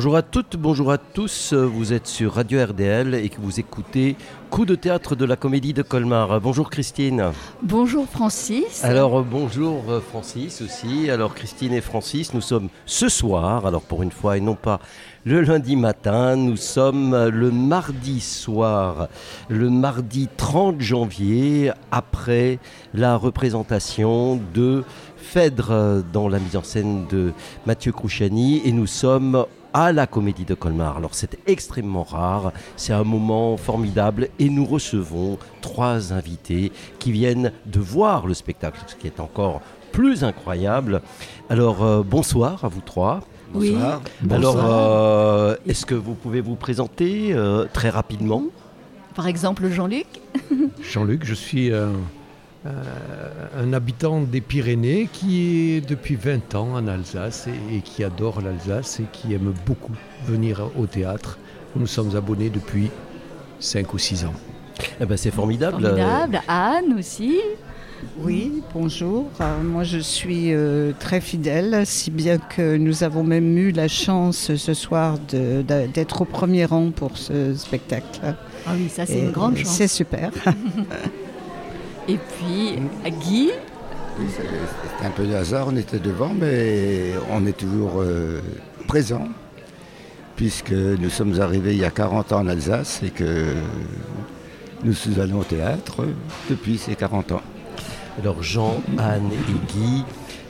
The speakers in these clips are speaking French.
Bonjour à toutes, bonjour à tous. Vous êtes sur Radio RDL et que vous écoutez Coup de théâtre de la Comédie de Colmar. Bonjour Christine. Bonjour Francis. Alors bonjour Francis aussi. Alors Christine et Francis, nous sommes ce soir, alors pour une fois et non pas le lundi matin, nous sommes le mardi soir, le mardi 30 janvier, après la représentation de Phèdre dans la mise en scène de Mathieu Crouchani et nous sommes à la Comédie de Colmar. Alors c'est extrêmement rare, c'est un moment formidable et nous recevons trois invités qui viennent de voir le spectacle, ce qui est encore plus incroyable. Alors euh, bonsoir à vous trois. Bonsoir. Alors euh, est-ce que vous pouvez vous présenter euh, très rapidement? Par exemple Jean-Luc. Jean-Luc, je suis un habitant des Pyrénées qui est depuis 20 ans en Alsace et, qui adore l'Alsace et qui aime beaucoup venir au théâtre. Nous sommes abonnés depuis 5 ou 6 ans. Eh ben, c'est formidable. Formidable. Anne aussi. Oui, bonjour. Euh, moi, je suis euh, très fidèle, si bien que nous avons même eu la chance ce soir d'être au premier rang pour ce spectacle. Ah oui, ça c'est une grande chance. C'est super. Et puis Guy C'était un peu de hasard, on était devant, mais on est toujours euh, présent, puisque nous sommes arrivés il y a 40 ans en Alsace et que nous allons au théâtre depuis ces 40 ans. Alors Jean, Anne et Guy,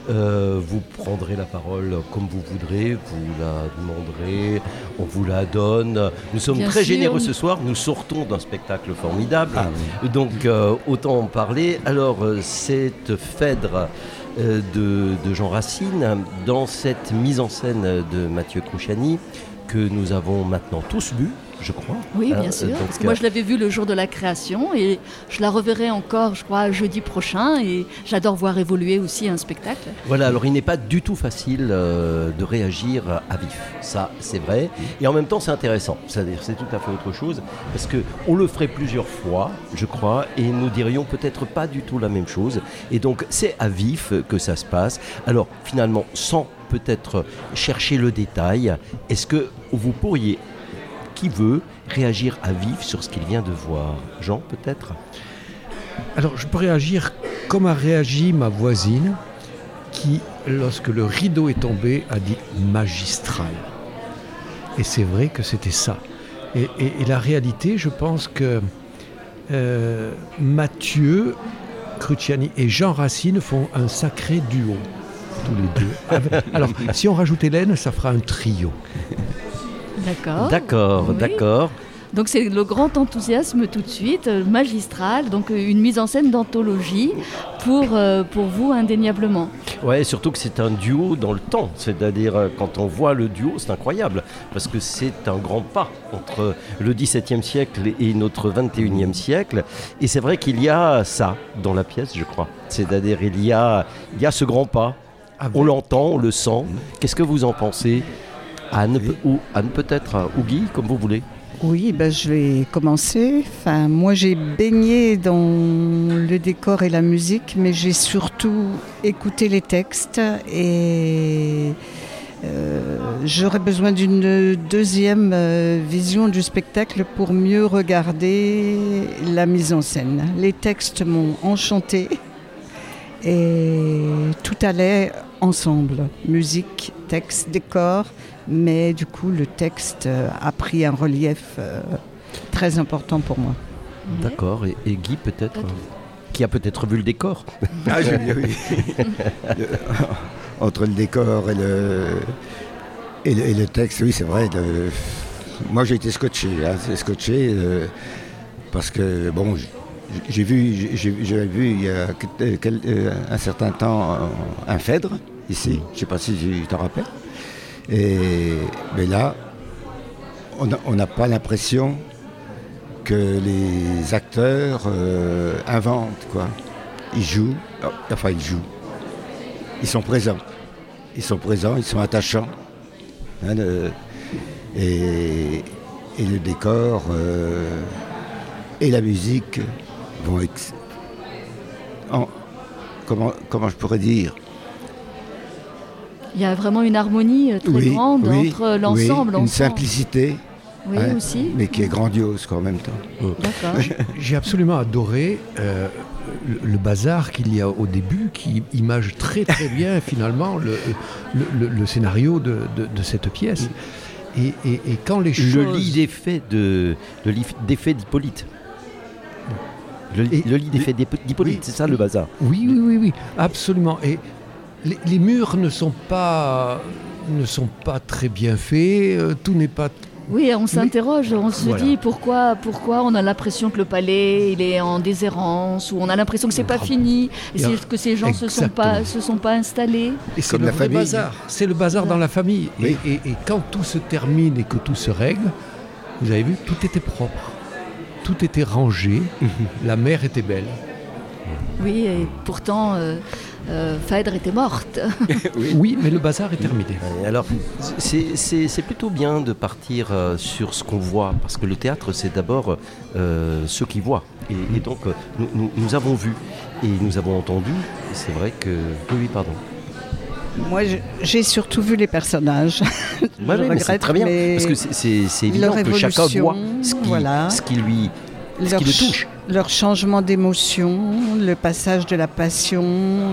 euh, vous prendrez la parole comme vous voudrez, vous la demanderez, on vous la donne. Nous sommes très généreux ce soir, nous sortons d'un spectacle formidable, ah donc euh, autant en parler. Alors euh, cette Phèdre de, Jean Racine, dans cette mise en scène de Mathieu Crouchani, que nous avons maintenant tous bu, je crois. Oui, bien euh, sûr. parce que moi, je l'avais vu le jour de la création et je la reverrai encore, je crois, jeudi prochain. Et j'adore voir évoluer aussi un spectacle. Voilà, alors il n'est pas du tout facile euh, de réagir à vif. Ça, c'est vrai. Et en même temps, c'est intéressant. C'est-à-dire, c'est tout à fait autre chose. Parce qu'on le ferait plusieurs fois, je crois, et nous dirions peut-être pas du tout la même chose. Et donc, c'est à vif que ça se passe. Alors, finalement, sans peut-être chercher le détail, est-ce que vous pourriez qui veut réagir à vif sur ce qu'il vient de voir Jean, peut-être? Alors, je peux réagir comme a réagi ma voisine, qui, lorsque le rideau est tombé, a dit magistral. Et c'est vrai que c'était ça. Et, la réalité, je pense que euh, Mathieu Cruciani et Jean Racine font un sacré duo, tous les deux. Alors, si on rajoute Hélène, ça fera un trio. D'accord. D'accord, d'accord. Donc c'est le grand enthousiasme tout de suite, euh, magistral, donc euh, une mise en scène d'anthologie pour, euh, pour vous indéniablement. Ouais, surtout que c'est un duo dans le temps, c'est-à-dire quand on voit le duo, c'est incroyable, parce que c'est un grand pas entre le XVIIe siècle et notre XXIe siècle, et c'est vrai qu'il y a ça dans la pièce, je crois, c'est-à-dire il y a, il y a ce grand pas, ah on l'entend, on le sent, qu'est-ce que vous en pensez? Anne, ou Anne peut-être, ou Guy, comme vous voulez. Oui, ben je vais commencer. Enfin, moi, j'ai baigné dans le décor et la musique, mais j'ai surtout écouté les textes et euh, j'aurais besoin d'une deuxième euh, vision du spectacle pour mieux regarder la mise en scène. Les textes m'ont enchanté et tout allait ensemble. Musique, texte, décor mais du coup le texte euh, a pris un relief euh, très important pour moi. D'accord, et, Guy peut-être euh, qui a peut-être vu le décor. Ah, oui. Entre le décor et le, et le, texte, oui, c'est vrai. moi, j'ai été scotché. Hein, scotché parce que, bon, j'ai vu, j'ai vu il y a un certain temps un Phèdre ici. Je ne sais pas si tu t'en rappelles. Et, mais là, on n'a pas l'impression que les acteurs euh, inventent, quoi. Ils jouent, oh, enfin ils jouent. Ils sont présents. Ils sont présents, ils sont attachants. Hein, et, le décor euh, et la musique vont... comment, comment je pourrais dire? Il y a vraiment une harmonie euh, très Oui, grande oui, entre l'ensemble. oui, une simplicité, Oui, ouais, aussi. mais qui est grandiose quoi, en même temps. D'accord. J'ai- absolument adoré euh, le, le bazar qu'il y a au début, qui image très très bien finalement le, le- le- le scénario de, de- de cette pièce. Et, et- et quand les choses... Le lit d'effet de, le lit d'effet d'Hippolyte. Le, lit- d'effet d'Hippolyte, oui. c'est ça le bazar. Oui, oui, oui, oui, absolument. Et les, les murs ne sont pas ne sont pas très bien faits. euh, tout n'est pas. Oui, on s'interroge, on se Voilà. dit pourquoi, pourquoi on a l'impression que le palais il est en déshérence ou on a l'impression que c'est pas Bravo. fini, et que ces gens se sont pas se sont pas installés. Et c'est Comme le la vrai famille. bazar. C'est le bazar dans la famille. Et- Oui. Et, et quand tout se termine et que tout se règle, vous avez vu, tout était propre, tout était rangé. la mer était belle. Oui, et pourtant euh, euh, Phèdre était morte. Oui, mais le bazar est terminé. Alors, c'est- c'est c'est plutôt bien de partir euh, sur ce qu'on voit, parce que le théâtre, c'est d'abord euh, ce qui voit. Et, et donc, euh, nous, nous- nous avons vu et nous avons entendu, et c'est vrai que... Oui, oui, pardon. Moi, j'ai surtout vu les personnages. Ouais, Je mais c'est regrette, très bien, mais parce que c'est- évident que chacun voit ce qui, voilà. ce qui lui... ce qui le ch- touche. Leur changement d'émotion, le passage de la passion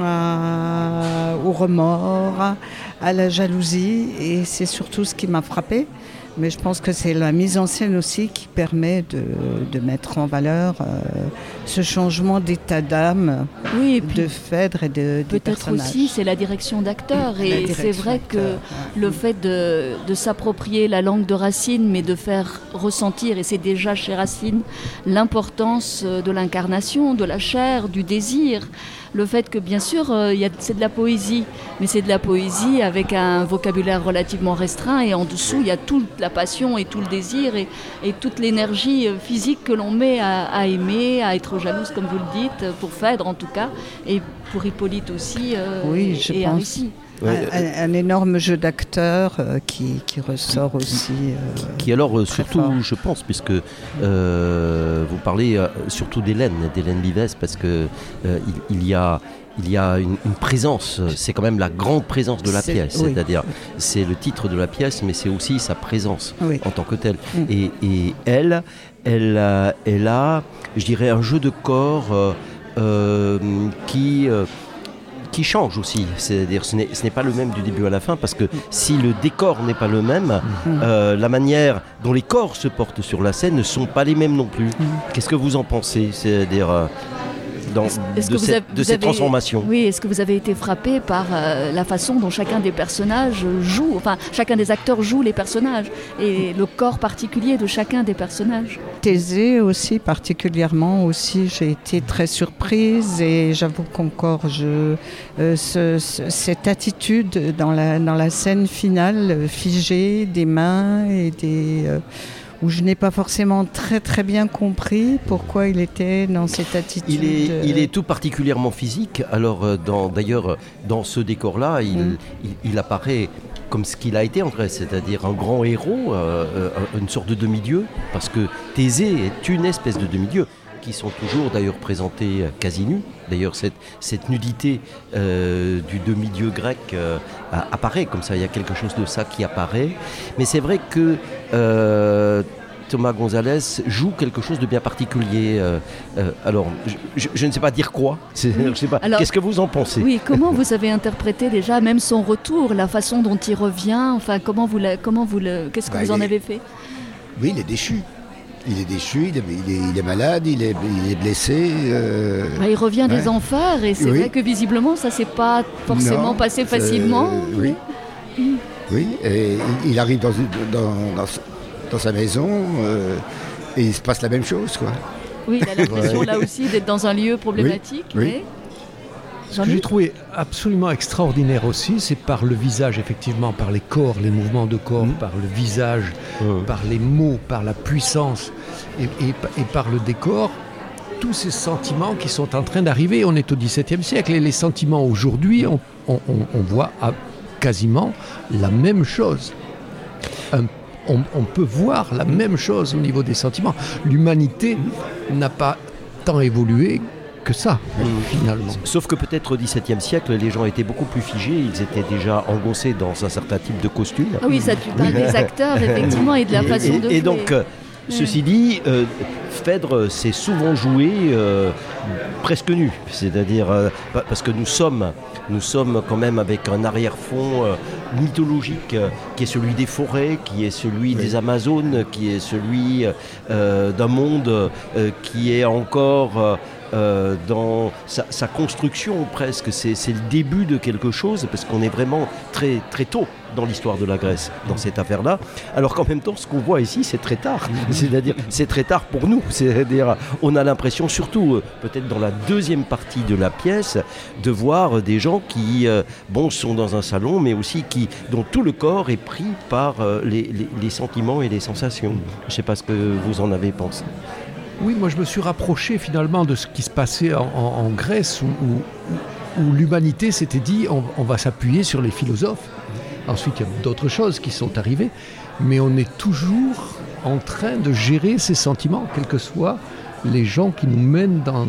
à- au remords, à la jalousie, et c'est surtout ce qui m'a frappé. Mais je pense que c'est la mise en scène aussi qui permet de, de mettre en valeur euh, ce changement d'état d'âme Oui, de Phèdre et de, peut-être aussi c'est la direction d'acteur et c'est vrai que ouais. le fait de, de s'approprier la langue de Racine, mais de faire ressentir, et c'est déjà chez Racine, l'importance de l'incarnation, de la chair, du désir. Le fait que, bien sûr, euh, c'est de la poésie, mais c'est de la poésie avec un vocabulaire relativement restreint, et en dessous, il y a toute la passion et tout le désir, et, et toute l'énergie euh, physique que l'on met à, à aimer, à être jalouse, comme vous le dites, pour Phèdre en tout cas, et pour Hippolyte aussi, euh, Oui, je et pense. Aricie. Ouais, Un, énorme jeu d'acteurs euh, qui, qui ressort aussi. euh, Qui alors euh, Très surtout, fort. je pense, puisque euh, vous parlez euh, surtout d'Hélène, d'Hélène Vives, parce euh, il, y a il y a une, une présence, c'est quand même la grande présence de la pièce, oui. c'est-à-dire c'est le titre de la pièce, mais c'est aussi sa présence oui. en tant que telle. Mm. Et, et elle, elle, a- elle a, je dirais, un jeu de corps euh, euh, qui, euh, qui change aussi. C'est-à-dire, ce n'est ce n'est pas le même du début à la fin, parce que si le décor n'est pas le même, Mm. euh, la manière dont les corps se portent sur la scène ne sont pas les mêmes non plus. Mm. Qu'est-ce que vous en pensez? C'est-à-dire euh, dans, est-ce de, que vous cette, avez- de vous cette avez- transformation Oui, est-ce que vous avez été frappé par euh, la façon dont chacun des personnages joue, enfin chacun des acteurs joue les personnages et le corps particulier de chacun des personnages? Thésée aussi, particulièrement aussi, j'ai été très surprise et j'avoue qu'encore, je, euh, ce- ce- cette attitude dans la, dans la scène finale, euh, figée, des mains et des. euh, où je n'ai pas forcément très très bien compris pourquoi il était dans cette attitude. Il est, euh, il est tout particulièrement physique. Alors, euh, dans- d'ailleurs, euh, dans ce décor-là, il, Mm. il- il apparaît comme ce qu'il a été en Grèce, c'est-à-dire un grand héros, euh, une sorte de demi-dieu, parce que Thésée est une espèce de demi-dieu qui sont toujours d'ailleurs présentés euh, quasi nus. D'ailleurs, cette, cette nudité euh, du demi-dieu grec euh, apparaît comme ça, il y a quelque chose de ça qui apparaît. Mais c'est vrai que euh, Thomas Gonzalez joue quelque chose de bien particulier. alors, je, ne sais pas dire quoi. C'est- Oui. je sais pas. Alors- Qu'est-ce que vous en pensez? Oui, comment vous avez interprété déjà même son retour, la façon dont il revient, enfin comment vous la- comment vous le qu'est-ce que Bah, vous en est- avez fait? Oui, il est déchu. Il est déchu, il est, il est- il est malade, il est, il est blessé. euh, Bah, Il revient des enfers et c'est Oui. vrai que visiblement ça s'est pas forcément non, passé facilement. Oui. Oui, et il- arrive dans, une- dans, dans sa- dans sa maison euh, et il se passe la même chose. Quoi. Oui, il a l'impression Ouais. là aussi d'être dans un lieu problématique. oui. mais- Ce que j'ai trouvé absolument extraordinaire aussi, c'est par le visage, effectivement, par les corps, les mouvements de corps, Mhm. par le visage, Mhm. par les mots, par la puissance et, et- et par le décor, tous ces sentiments qui sont en train d'arriver. On est au XVIIe siècle et les sentiments aujourd'hui, on, on- on- on voit quasiment la même chose. Un- on, on peut voir la même chose au niveau des sentiments. L'humanité n'a pas tant évolué que ça, finalement. Sauf que peut-être au XVIIe siècle, les gens étaient beaucoup plus figés, ils étaient déjà engoncés dans un certain type de costume. Ah oui, ça tu parles des acteurs, effectivement, et de la façon Et, de et jouer. donc, euh, ceci dit, euh, Phèdre s'est souvent joué euh, presque nu, c'est-à-dire euh, pa- parce que nous sommes, nous sommes quand même avec un arrière-fond euh, mythologique euh, qui est celui des forêts, qui est celui des Amazones, qui est celui euh, d'un monde euh, qui est encore euh, dans sa, sa construction presque. C'est le début de quelque chose parce qu'on est vraiment très, très tôt dans l'histoire de la Grèce, dans cette affaire-là. Alors qu'en même temps, ce qu'on voit ici, c'est très tard. C'est-à-dire, c'est très tard pour nous. C'est-à-dire, on a l'impression, surtout euh, peut-être dans la deuxième partie de la pièce, de voir des gens qui, euh, bon, sont dans un salon, mais aussi qui, dont tout le corps est pris par euh, les, les- les sentiments et les sensations. Je ne sais pas ce que vous en avez pensé. Oui, moi je me suis rapproché finalement de ce qui se passait en, Grèce où, l'humanité s'était dit on, on va s'appuyer sur les philosophes. Ensuite, il y a d'autres choses qui sont arrivées, mais on est toujours en train de gérer ces sentiments, quels que soient les gens qui nous mènent dans,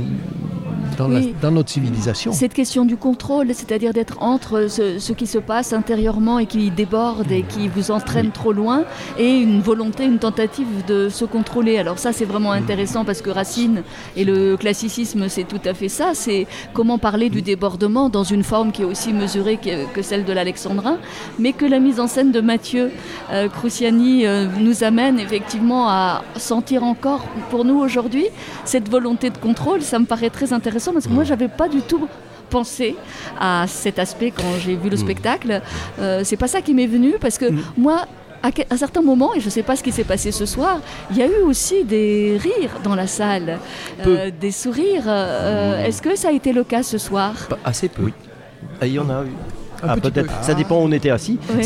dans, la- Oui. dans notre civilisation. Cette question du contrôle, c'est-à-dire d'être entre ce, ce qui se passe intérieurement et qui déborde et qui vous entraîne trop loin, et une volonté, une tentative de se contrôler. Alors ça, c'est vraiment intéressant parce que Racine et le classicisme, c'est tout à fait ça. C'est comment parler du débordement dans une forme qui est aussi mesurée que, que celle de l'alexandrin, mais que la mise en scène de Mathieu euh, Cruciani euh, nous amène effectivement à sentir encore, pour nous aujourd'hui, cette volonté de contrôle. Ça me paraît très intéressant parce que moi, j'avais pas du tout pensé à cet aspect quand j'ai vu le spectacle. Euh, c'est pas ça qui m'est venu parce que moi, à à certains moments, et je ne sais pas ce qui s'est passé ce soir, il y a eu aussi des rires dans la salle, euh, des sourires. Euh, Est-ce que ça a été le cas ce soir? Pas- Assez peu. Ah, Il y en a eu. Ah, peut-être. peu. Ça dépend où on était assis. Oui.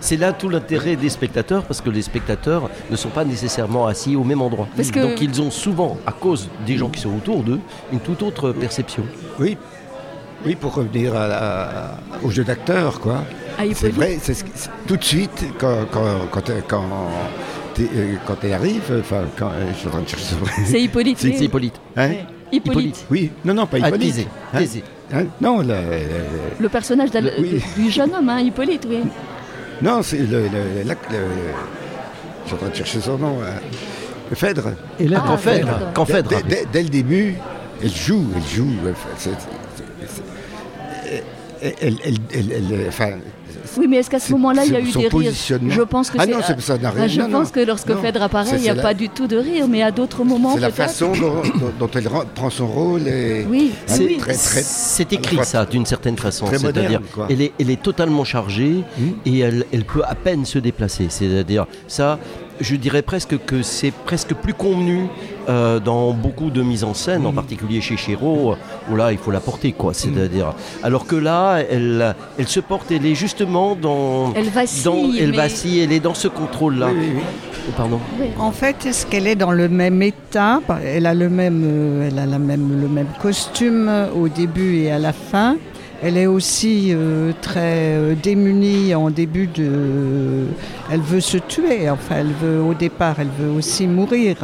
C'est- là tout l'intérêt des spectateurs parce que les spectateurs ne sont pas nécessairement assis au même endroit. Parce que- Donc ils ont souvent, à cause des gens qui sont autour d'eux, une toute autre perception. Oui, oui, pour revenir à la- au jeu d'acteur, quoi. Ah, C'est vrai, c'est ce tout de suite, quand, quand, quand, quand, euh, quand elle arrive, enfin, quand, euh, je suis en train de chercher C'est Hippolyte. C'est Hippolyte. Hein Oui. Hippolyte. Oui, non, non, pas Ah, Hippolyte. Thésée. Hein Thésée. Hein non, le- le- Le personnage d'Al- Le- oui. du jeune homme, hein, Hippolyte, oui. non, c'est le, le, le- la- le- je suis en train de chercher son nom. Le Phèdre. Et là, Ah, Phèdre, quand Dès, Phèdre. dès- dès- dès le début, elle joue, elle joue. c'est- c'est- elle, elle, elle, elle- Oui, mais est-ce qu'à ce C'est- moment-là, il y a c'est eu son des rires. Je pense que Ah c'est- non, c'est- ça n'a rien- Ah, Je non, pense non. que lorsque Non. Phèdre apparaît, C'est- il n'y a c'est pas du tout de rire, mais à d'autres moments, c'est la façon dont, elle rend- prend son rôle. Et, Oui, oui. très, très, C'est écrit fois ça d'une certaine façon. C'est-à-dire, elle est, elle est totalement chargée Hmm. et elle, elle peut à peine se déplacer. C'est-à-dire, ça, je dirais presque que c'est presque plus convenu euh, dans beaucoup de mises en scène, en particulier chez Chéreau, où là, il faut la porter, quoi. C'est-à-dire, alors que là, elle, elle se porte, elle est justement dans. Elle vacille, dans- elle mais- vacille, elle est dans ce contrôle-là. Oui, oui, oui. Oh, pardon. En fait, est-ce qu'elle est dans le même état? Elle a le même, euh, elle a la même, le même costume au début et à la fin. Elle est aussi euh, très euh, démunie en début de. Elle veut se tuer. Enfin, elle veut au départ, elle veut aussi mourir.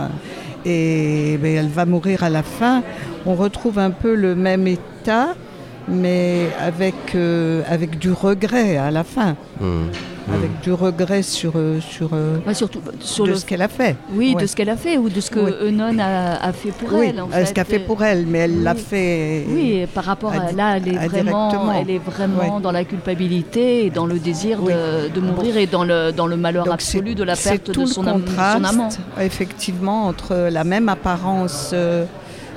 Et ben, elle va mourir à la fin. On retrouve un peu le même état, mais avec euh, du regret à la fin, Hmm. Avec du regret sur euh, sur euh, Bah, surtout sur de le... ce qu'elle a fait. Oui, Ouais. de ce qu'elle a fait ou de ce que Oui. Eunon a, a fait pour oui, elle. En euh, ce qu'a fait pour elle, mais elle l'a Oui. fait. Oui, par rapport à là, elle est vraiment, elle est vraiment Ouais. dans la culpabilité et dans le désir Oui. de, de mourir et dans le, dans le malheur Donc, absolu de la perte tout de le son, am- de son amant. effectivement, entre la même apparence euh,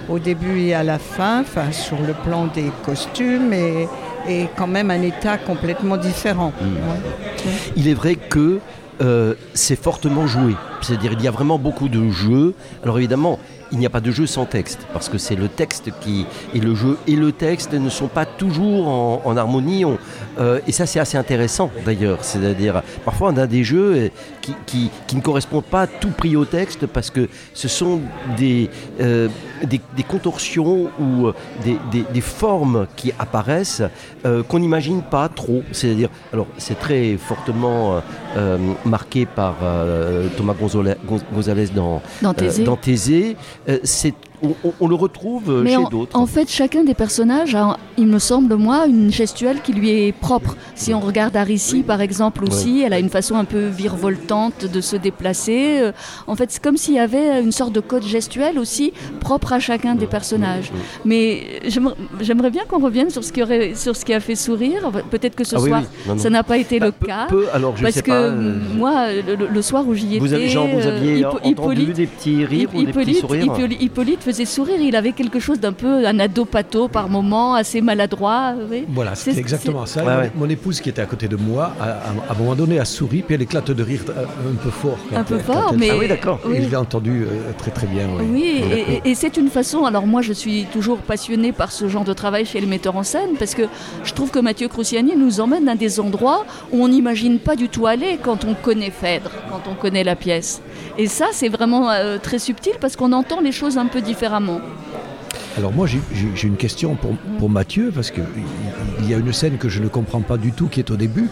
au début et à la fin, enfin, sur le plan des costumes, et, et quand même un état complètement différent. Mm. Ouais. Il est vrai que euh, c'est fortement joué. C'est-à-dire il y a vraiment beaucoup de jeux. Alors évidemment, il n'y a pas de jeu sans texte, parce que c'est le texte qui... Et le jeu et le texte ne sont pas toujours en, en harmonie. On- euh, et ça, c'est assez intéressant d'ailleurs. C'est-à-dire, parfois, on a des jeux euh, qui, qui- qui ne correspondent pas à tout prix au texte, parce que ce sont des, euh, des, des contorsions ou des, des- des formes qui apparaissent euh, qu'on n'imagine pas trop. C'est-à-dire, alors, c'est très fortement marqué par Thomas Gonzalez dans Dans Thésée. dans Thésée, c'est on, on- on le retrouve euh, Mais chez en, d'autres. en fait, chacun des personnages a, il me semble, moi, une gestuelle qui lui est propre. Si on regarde Arissi, par exemple, aussi, elle a une façon un peu virevoltante de se déplacer. Euh, En fait, c'est comme s'il y avait une sorte de code gestuel aussi propre à chacun des personnages. Mais j'aimerais bien qu'on revienne sur ce, qui aurait, sur ce qui a fait sourire. Peut-être que ce Ah soir, oui. Non, non. ça n'a pas été Bah, le peu- cas. peu, alors je parce sais que pas. euh, moi, le, le soir où j'y étais, vous avez, vous euh, aviez entendu des petits rires ou des petits sourires Hippolyte- Hippolyte faisait sourire, il avait quelque chose d'un peu un ado-pato par moment, assez maladroit. oui. Voilà, C'est- exactement ça. Ouais, Mon- ouais. Mon épouse qui était à côté de moi, à, à- à un moment donné, a souri, puis elle éclate de rire euh, un peu fort. quand Un peu elle- fort, elle- mais... Ah oui, d'accord. oui. Et je l'ai entendu euh, très très bien. oui. Oui, et, et- et c'est une façon. Alors moi, je suis toujours passionnée par ce genre de travail chez les metteurs en scène parce que je trouve que Mathieu Cruciani nous emmène dans des endroits où on n'imagine pas du tout aller quand on connaît Phèdre, quand on connaît la pièce. Et ça, c'est vraiment euh, très subtil parce qu'on entend les choses un peu différemment. Alors moi j'ai- une question pour, pour Mathieu, parce qu'il il y a une scène que je ne comprends pas du tout qui est au début.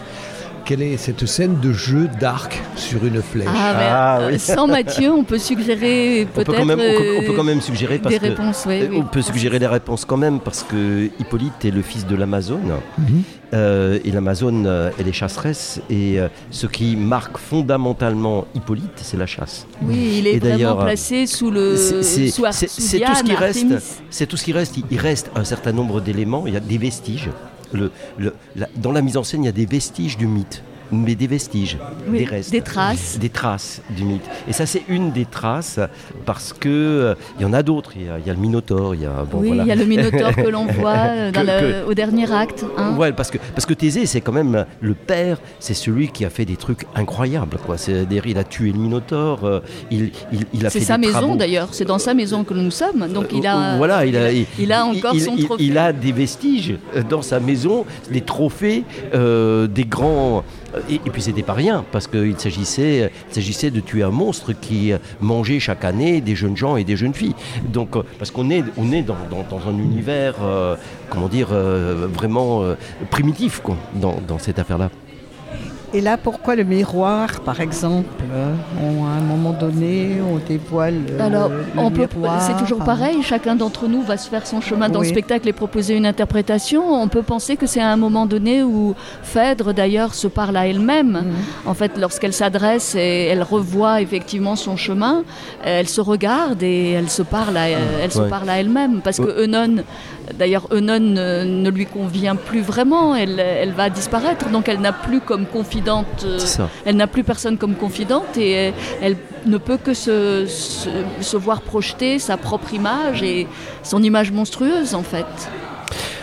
Quelle est cette scène de jeu d'arc sur une flèche Ah, mais, Ah, euh, oui. sans Mathieu, on peut suggérer peut-être on peut- on peut euh, quand même suggérer parce des que réponses. oui, Euh, oui. On peut suggérer des réponses quand même parce que Hippolyte est le fils de l'Amazone Mhm. euh, et l'Amazone euh, elle est chasseresse et euh, ce qui marque fondamentalement Hippolyte c'est la chasse. Oui, il est Et vraiment d'ailleurs, placé sous le c'est- tout ce qui reste. C'est tout ce qui reste. Il- Il reste un certain nombre d'éléments. Il y a des vestiges. Le, le- dans la mise en scène, il y a des vestiges du mythe, mais des vestiges, Oui, des restes, des traces. des traces du mythe. Et ça, c'est une des traces parce que euh, il y en a d'autres. Il y a, il y a le Minotaure. Il y a bon oui, voilà. il y a le Minotaure que l'on voit euh, dans Que- le- au dernier acte. hein. Ouais, parce que, parce que Thésée, c'est quand même le père, c'est celui qui a fait des trucs incroyables. Quoi. C'est-à-dire, il a tué le Minotaure, euh, il, il, il a fait C'est sa des maison d'ailleurs, c'est dans sa maison que nous sommes. Donc il a, Euh, voilà, il a, il, il a encore son trophée. il a des vestiges dans sa maison, des trophées, euh, des grands. Et, puis c'était pas rien, parce qu'il s'agissait, s'agissait de tuer un monstre qui euh, mangeait chaque année des jeunes gens et des jeunes filles. Donc, euh, parce qu'on est, on est dans, un univers, euh, comment dire, vraiment primitif, dans cette affaire-là. Et là, pourquoi le miroir, par exemple euh, on, À un moment donné, on dévoile euh, Alors, le on miroir, c'est toujours hein. pareil. Chacun d'entre nous va se faire son chemin dans le spectacle et proposer une interprétation. On peut penser que c'est à un moment donné où Phèdre, d'ailleurs, se parle à elle-même. Mhm. En fait, lorsqu'elle s'adresse et elle revoit effectivement son chemin, elle se regarde et elle se parle à, elle se Ouais. parle à elle-même. Parce Ouais. que Eunon, d'ailleurs, Eunon ne, ne lui convient plus vraiment. Elle, elle va disparaître, donc elle n'a plus comme confidente. euh, elle n'a plus personne comme confidente et elle, elle ne peut que se, se, se voir projeter sa propre image et son image monstrueuse en fait.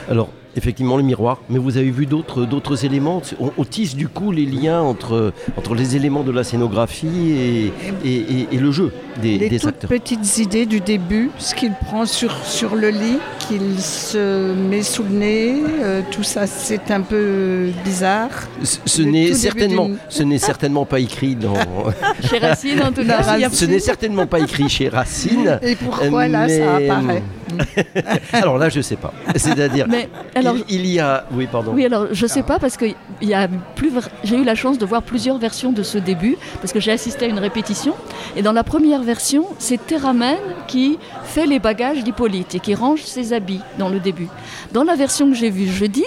Alors, effectivement, le miroir, mais vous avez vu d'autres, d'autres éléments. On, on tisse du coup les liens entre, entre les éléments de la scénographie et, et, et- et le jeu des, Les des toutes acteurs. petites idées du début, ce qu'il prend sur, sur le lit, qu'il se met sous le nez, euh, tout ça c'est un peu bizarre. Ce, n'est certainement, ce n'est certainement pas écrit dans. Chez Racine en tout cas. ce n'est certainement pas écrit chez Racine. Et pourquoi là ça mais- apparaît? Alors là, je sais pas. C'est-à-dire, alors, il, il y a, oui, pardon. Oui, alors je sais pas parce que il y a plus j'ai eu la chance de voir plusieurs versions de ce début parce que j'ai assisté à une répétition et dans la première version, c'est Théramène qui fait les bagages d'Hippolyte et qui range ses habits dans le début. Dans la version que j'ai vue jeudi,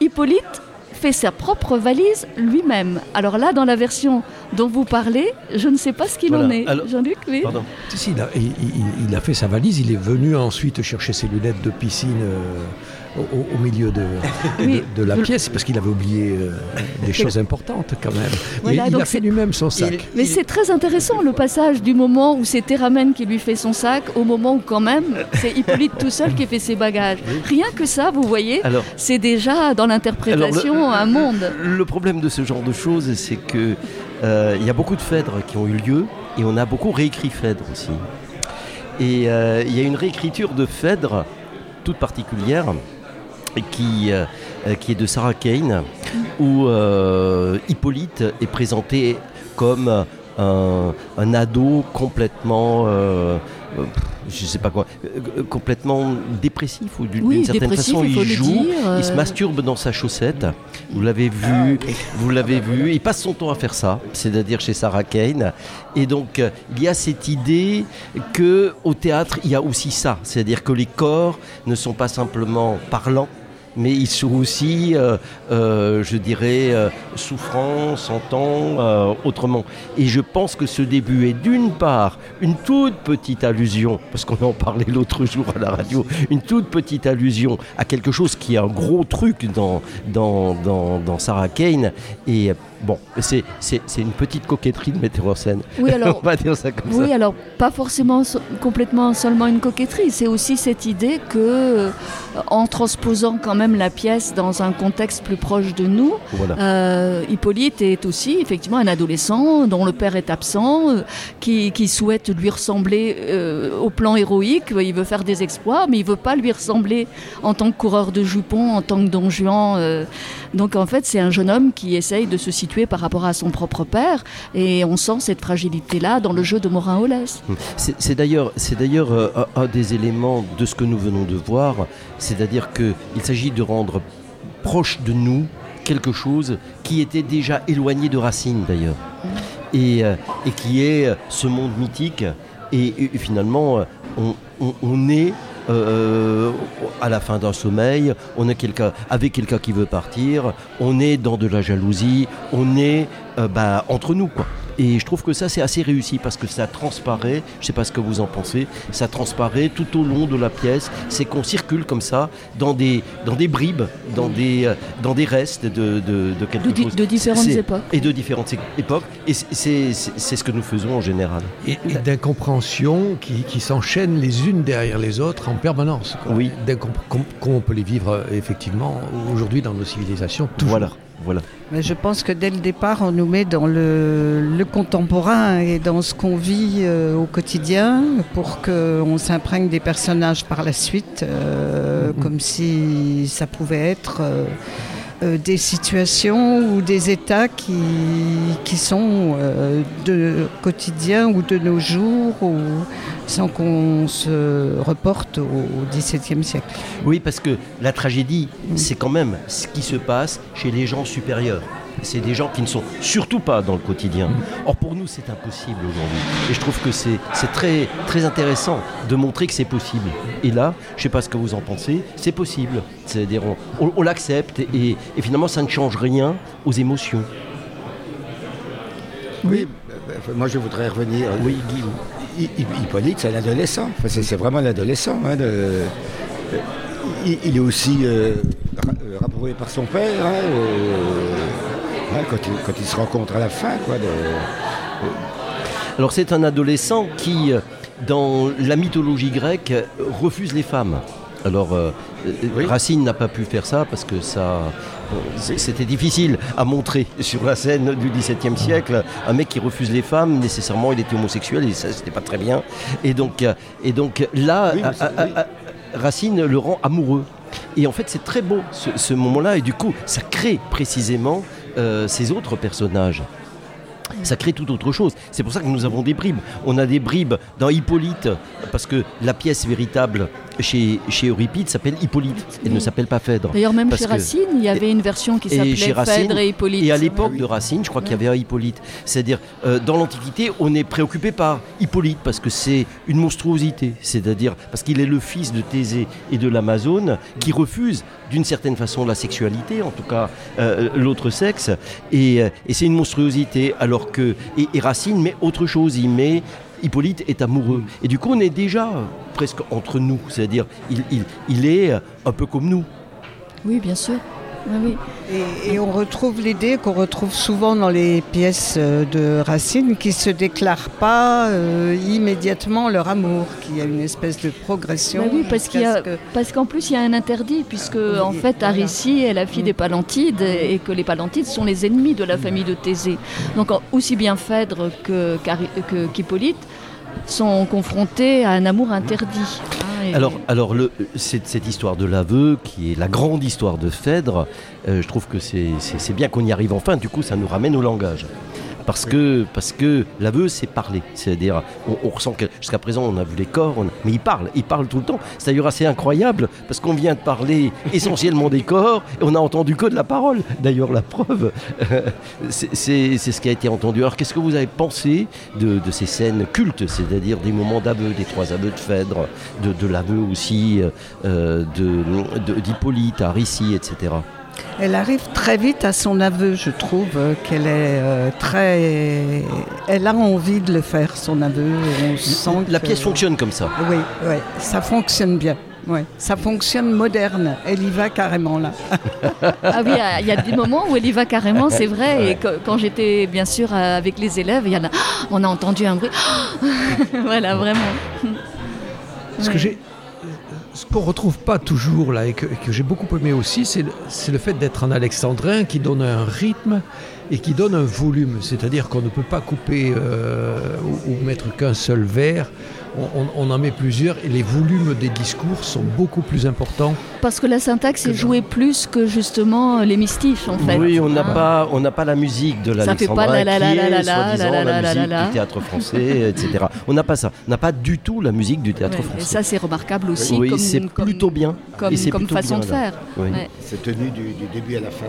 Hippolyte fait sa propre valise lui-même. Alors là, dans la version dont vous parlez, je ne sais pas ce qu'il Voilà. en est. Alors- Jean-Luc, oui. Pardon. Si, si, il, a, il- il- il a fait sa valise, il est venu ensuite chercher ses lunettes de piscine euh, au, milieu de, Oui. de, de la pièce, parce qu'il avait oublié euh, des choses importantes quand même. Voilà, il donc a fait c'est- lui-même son sac. Il- Mais c'est très intéressant le passage du moment où c'est Théramène qui lui fait son sac au moment où quand même c'est Hippolyte tout seul qui fait ses bagages. Rien que ça, vous voyez, c'est déjà dans l'interprétation un monde. Le problème de ce genre de choses, c'est que euh, il y a beaucoup de Phèdres qui ont eu lieu et on a beaucoup réécrit Phèdre aussi. Et euh, il y a une réécriture de Phèdre toute particulière qui, euh, euh, qui est de Sarah Kane où euh, Hippolyte est présenté comme un, un ado complètement euh, euh, je sais pas quoi, euh, complètement dépressif ou d'une Oui, certaine façon il il joue, dire, il se euh. masturbe dans sa chaussette. Vous l'avez vu, vous l'avez vu. Il passe son temps à faire ça, c'est-à-dire chez Sarah Kane. Et donc euh, il y a cette idée que au théâtre il y a aussi ça, c'est-à-dire que les corps ne sont pas simplement parlants. Mais ils sont aussi, euh, euh, je dirais, euh, souffrants, sentant euh, autrement. Et je pense que ce début est d'une part une toute petite allusion, parce qu'on en parlait l'autre jour à la radio, une toute petite allusion à quelque chose qui est un gros truc dans, Sarah Kane. Bon, c'est une petite coquetterie de scène. Oui, alors, On va dire ça comme Oui, ça. alors pas forcément so- complètement seulement une coquetterie, c'est aussi cette idée que, euh, en transposant quand même la pièce dans un contexte plus proche de nous, Voilà. euh, Hippolyte est aussi effectivement un adolescent dont le père est absent, euh, qui, qui souhaite lui ressembler au plan héroïque. Il veut faire des exploits, mais il veut pas lui ressembler en tant que coureur de jupons, en tant que don Juan. Donc en fait, c'est un jeune homme qui essaye de se situer par rapport à son propre père, et on sent cette fragilité-là dans le jeu de Morin Holès. C'est c'est d'ailleurs, c'est d'ailleurs euh, un, des éléments de ce que nous venons de voir, c'est-à-dire qu'il s'agit de rendre proche de nous quelque chose qui était déjà éloigné de Racine d'ailleurs, et, euh, et qui est euh, ce monde mythique. Et, et finalement, on, on- on est euh, à la fin d'un sommeil, on est quelqu'un avec quelqu'un qui veut partir, on est dans de la jalousie, on est euh, bah, entre nous. Et je trouve que ça c'est assez réussi parce que ça transparaît, je sais pas ce que vous en pensez, ça transparaît tout au long de la pièce, c'est qu'on circule comme ça dans des, dans des bribes, dans des, euh, dans des restes de, de, de quelque De chose. de différentes époques. Et de différentes époques. Et c'est- ce que nous faisons en général. Et, et d'incompréhensions qui, qui s'enchaînent les unes derrière les autres en permanence. quoi. Oui. D'incom- com- Comme on peut les vivre euh, effectivement aujourd'hui dans nos civilisations. Toujours. Voilà, voilà. Mais je pense que dès le départ, on nous met dans le, le contemporain et dans ce qu'on vit euh, au quotidien pour qu'on s'imprègne des personnages par la suite, euh, comme si ça pouvait être euh, euh, des situations ou des états qui, qui sont euh, de quotidien ou de nos jours, ou, sans qu'on se reporte au XVIIe siècle. Oui, parce que la tragédie, c'est quand même ce qui se passe chez les gens supérieurs. C'est des gens qui ne sont surtout pas dans le quotidien. Or, pour nous, c'est impossible aujourd'hui. Et je trouve que c'est très, très intéressant de montrer que c'est possible. Et là, je ne sais pas ce que vous en pensez, c'est possible. C'est-à-dire, on, on- on l'accepte et, et finalement, ça ne change rien aux émotions. Oui, euh, euh, moi je voudrais revenir. Oui, Hippolyte, c'est l'adolescent. Enfin, c'est vraiment l'adolescent. hein, de- euh, il, il est aussi euh, euh, rabroué par son père. hein, euh, hein, quand, il, quand il se rencontre à la fin. Quoi, de- Alors c'est un adolescent qui, euh, dans la mythologie grecque, refuse les femmes. Alors euh, euh, Oui. Racine n'a pas pu faire ça parce que ça, c'était difficile à montrer sur la scène du XVIIe siècle. Un mec qui refuse les femmes, nécessairement, il était homosexuel et ça, c'était pas très bien. Et donc, et donc là, Oui, Racine le rend amoureux. Et en fait, c'est très beau ce, ce moment-là. Et du coup, ça crée précisément euh, ces autres personnages ça crée tout autre chose. C'est pour ça que nous avons des bribes. On a des bribes dans Hippolyte, parce que la pièce véritable chez, chez Euripide s'appelle Hippolyte, elle ne s'appelle pas Phèdre. D'ailleurs, même chez Racine, il y avait une version qui s'appelait Phèdre et Hippolyte. Et à l'époque de Racine, je crois qu'il y avait un Hippolyte. C'est-à-dire, euh, dans l'Antiquité, on est préoccupé par Hippolyte parce que c'est une monstruosité. C'est-à-dire, parce qu'il est le fils de Thésée et de l'Amazone qui refuse d'une certaine façon la sexualité, en tout cas euh, l'autre sexe. Et, euh, et c'est une monstruosité. Alors que. Et, Racine met autre chose. Il met. Hippolyte est amoureux. Et du coup, on est déjà presque entre nous. C'est-à-dire, il, est un peu comme nous. Oui, bien sûr. Oui, oui. Et, et on retrouve l'idée qu'on retrouve souvent dans les pièces euh, de Racine qui se déclarent pas euh, immédiatement leur amour, qu'il y a une espèce de progression. Bah oui, parce qu'il que- Parce qu'en plus, il y a un interdit, puisque en fait, voilà. Aricie est la fille des Palantides, et que les Palantides sont les ennemis de la famille de Thésée. Donc, aussi bien Phèdre que- qu'Hippolyte sont confrontés à un amour interdit. Alors, alors cette, histoire de l'aveu, qui est la grande histoire de Phèdre, euh, je trouve que c'est bien qu'on y arrive enfin, du coup ça nous ramène au langage. Parce que, parce que l'aveu, c'est parler. C'est-à-dire, on, ressent que jusqu'à présent, on a vu les corps, mais il parle, il parle tout le temps. C'est d'ailleurs assez incroyable, parce qu'on vient de parler essentiellement des corps, et on a entendu que de la parole. D'ailleurs, la preuve, euh, c'est ce qui a été entendu. Alors, qu'est-ce que vous avez pensé de, de ces scènes cultes, c'est-à-dire des moments d'aveu, des trois aveux de Phèdre, de, de l'aveu aussi euh, de- de- d'Hippolyte Rissi, etc. Elle arrive très vite à son aveu, je trouve euh, qu'elle est euh, très. Elle a envie de le faire, son aveu. et On sent La que- pièce fonctionne comme ça. Oui, oui, ça fonctionne bien. Ouais. Ça fonctionne moderne. Elle y va carrément là. Ah oui, il y a des moments où elle y va carrément, c'est vrai. Et que- quand j'étais bien sûr euh, avec les élèves, il y en a, on a entendu un bruit. voilà, vraiment. Ce que Ouais. Ce qu'on retrouve pas toujours là et que, j'ai beaucoup aimé aussi, c'est le, c'est le fait d'être un alexandrin qui donne un rythme et qui donne un volume. C'est-à-dire qu'on ne peut pas couper euh, ou, ou mettre qu'un seul vers. On, en met plusieurs et les volumes des discours sont beaucoup plus importants. Parce que la syntaxe est jouée plus que justement les mystiches, en fait. Oui, on n'a Hein. pas, on n'a pas la musique de Ça fait pas l'Alexandrin la la qui la est, la la soi-disant, la la la la musique la la. du théâtre français, etc. On n'a pas ça. On n'a pas du tout la musique du théâtre Ouais, et français. ça, c'est remarquable aussi. oui, comme, c'est comme- plutôt bien. Comme, Et c'est comme plutôt façon bien, de faire. Oui. Ouais. C'est tenu du, du début à la fin.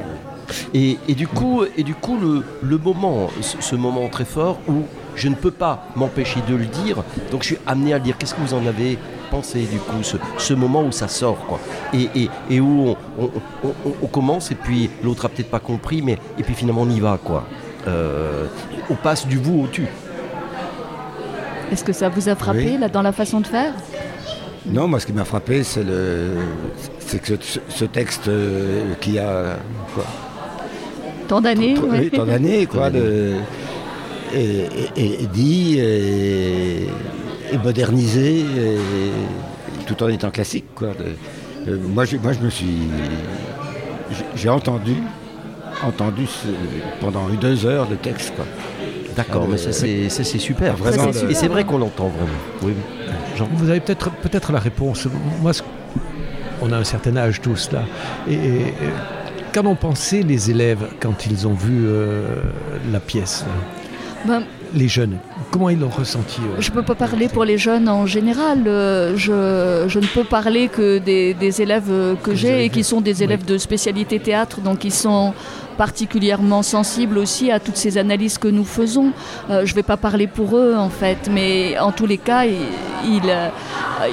Et, et du coup, et du coup le, le moment, ce, ce moment très fort où je ne peux pas m'empêcher de le dire, donc je suis amené à le dire. Qu'est-ce que vous en avez pensé du coup, ce, ce moment où ça sort, quoi, et, et, et où on, on- on- on commence et puis l'autre a peut-être pas compris, mais et puis finalement on y va, quoi. Euh, on passe du vous au tu. Est-ce que ça vous a frappé Oui. là, dans la façon de faire? Non, moi ce qui m'a frappé, c'est le, c'est que ce, ce texte euh, qui a quoi, Tant d'années ouais. oui, tant d'années, quoi, Tant d'années. de- et, et- et dit et, et modernisé, et- tout en étant classique, quoi. de- euh, moi, je, moi, je me suis, j'ai- entendu, entendu ce- pendant une deux heures de texte, quoi. D'accord, Ah, mais mais- ça c'est super. Vraiment, Ça, c'est le- et c'est vrai qu'on l'entend vraiment. Oui, Vous avez peut-être peut-être la réponse. Moi, ce- on a un certain âge tous là. Et, et- et qu'en ont pensé les élèves quand ils ont vu euh, la pièce Ben, Les jeunes, comment ils l'ont ressenti eux Je ne peux pas parler pour les jeunes en général. euh, Je, je ne peux parler que des, des élèves euh, que j'ai et qui sont des élèves de spécialité théâtre, donc ils sont particulièrement sensibles aussi à toutes ces analyses que nous faisons. Euh, je ne vais pas parler pour eux en fait, mais en tous les cas, ils, ils, euh,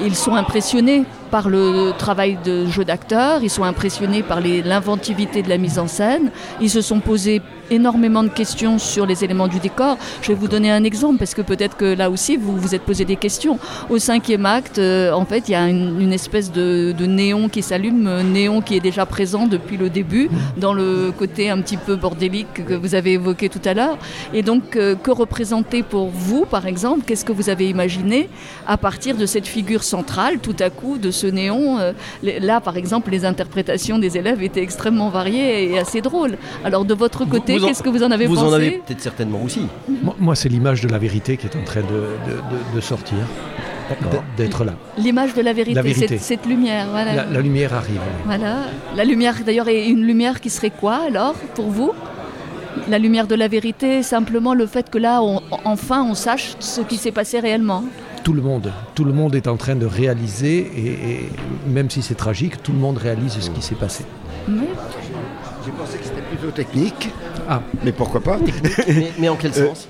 ils sont impressionnés par le travail de jeu d'acteur, ils sont impressionnés par l'inventivité de la mise en scène, ils se sont posés énormément de questions sur les éléments du décor. Je vais vous donner un exemple parce que peut-être que là aussi vous vous êtes posé des questions. Au cinquième acte, euh, en fait, il y a une, une espèce de, de néon qui s'allume, euh, néon qui est déjà présent depuis le début dans le côté un petit peu bordélique que vous avez évoqué tout à l'heure. Et donc, euh, que représenter pour vous, par exemple Qu'est-ce que vous avez imaginé à partir de cette figure centrale, tout à coup, de ce néon euh, Là, par exemple, les interprétations des élèves étaient extrêmement variées et assez drôles. Alors, de votre côté, Vous qu'est-ce que vous en avez Vous pensé en avez peut-être certainement aussi. Moi, moi, c'est l'image de la vérité qui est en train de, de- de- de sortir, d'être là. L'image de la vérité, La vérité. Cette, cette lumière. Voilà. La, la lumière arrive. Voilà. La lumière, d'ailleurs, est une lumière qui serait quoi alors pour vous? La lumière de la vérité, simplement le fait que là, on- enfin, on sache ce qui s'est passé réellement. Tout le monde, tout le monde est en train de réaliser, et, et même si c'est tragique, tout le monde réalise ce qui s'est passé. Oui. J'ai pensé que c'était plutôt technique, Ah, mais pourquoi pas? Mais, mais en quel Euh, sens?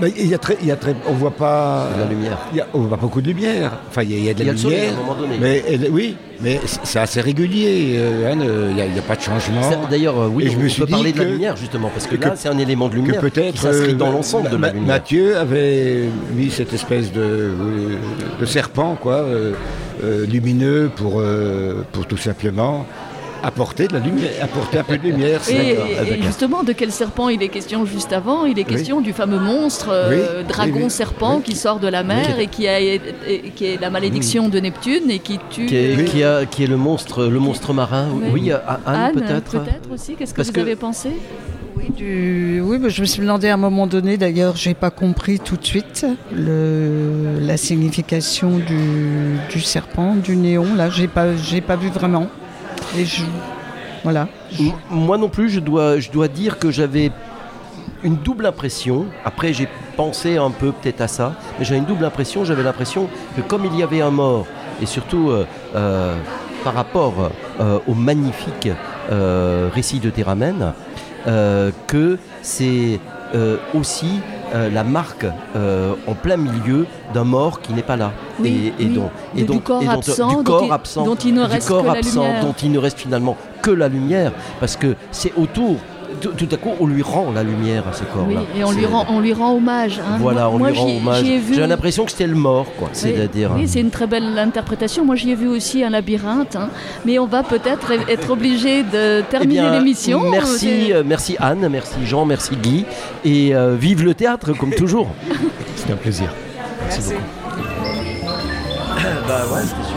Mais il y a très, il y a très, on voit pas. La lumière. il y a- on voit pas beaucoup de lumière. Enfin, il y a, il y a de Il y la a le soleil lumière. à un moment donné. Mais elle- oui, mais c'est assez régulier. euh, hein, euh, il n'y a, pas de changement. D'ailleurs, euh, oui, Et je on, me on suis peut dit parler de la lumière justement, parce que, que- là, c'est un élément de lumière peut-être qui s'inscrit dans l'ensemble de la lumière. Mathieu avait mis cette espèce de, de serpent, quoi, euh, lumineux pour, pour tout simplement apporter de la lumière, apporter un peu de lumière. Et, et justement, de quel serpent il est question juste avant? Il est question du fameux monstre euh, Oui, dragon oui, oui. serpent Oui. qui sort de la mer Oui. et qui, a, et- qui est la malédiction de Neptune et qui tue. Qui est, euh, qui a- qui est le monstre, le monstre marin. Oui. Oui, Anne, Anne, peut-être. peut-être aussi. Qu'est-ce que Parce vous que- avez pensé? Oui, du... oui mais je me suis demandé à un moment donné, d'ailleurs, j'ai pas compris tout de suite le... la signification du... du serpent, du néon. Là, j'ai pas, j'ai pas vu vraiment. Et je, voilà. M- Moi non plus, je dois, je dois dire que j'avais une double impression. Après, j'ai pensé un peu peut-être à ça, mais j'ai une double impression. J'avais l'impression que comme il y avait un mort, et surtout euh, euh, par rapport euh, au magnifique récit de Théramène, que c'est aussi euh, la marque euh, en plein milieu d'un mort qui n'est pas là. Oui, et, et oui. donc, De- du corps et absent, du dont corps absent, dont il ne du reste la absent, lumière. dont il ne reste finalement que la lumière, parce que c'est autour. Tout, tout à coup, on lui rend la lumière à ce Oui, corps-là. et on lui C'est- rend, on lui rend hommage. hein. Voilà, Moi- on moi, lui rend hommage. J'ai l'impression que c'était le mort, quoi. Oui, C'est-à-dire. Oui, c'est une très belle interprétation. Moi, j'y ai vu aussi un labyrinthe, hein. mais on va peut-être être obligé de Eh terminer bien, l'émission. Merci, C'est- euh, merci Anne, merci Jean, merci Guy, et euh, vive le théâtre comme toujours. C'est un plaisir. Merci beaucoup. bah ouais, c'était super.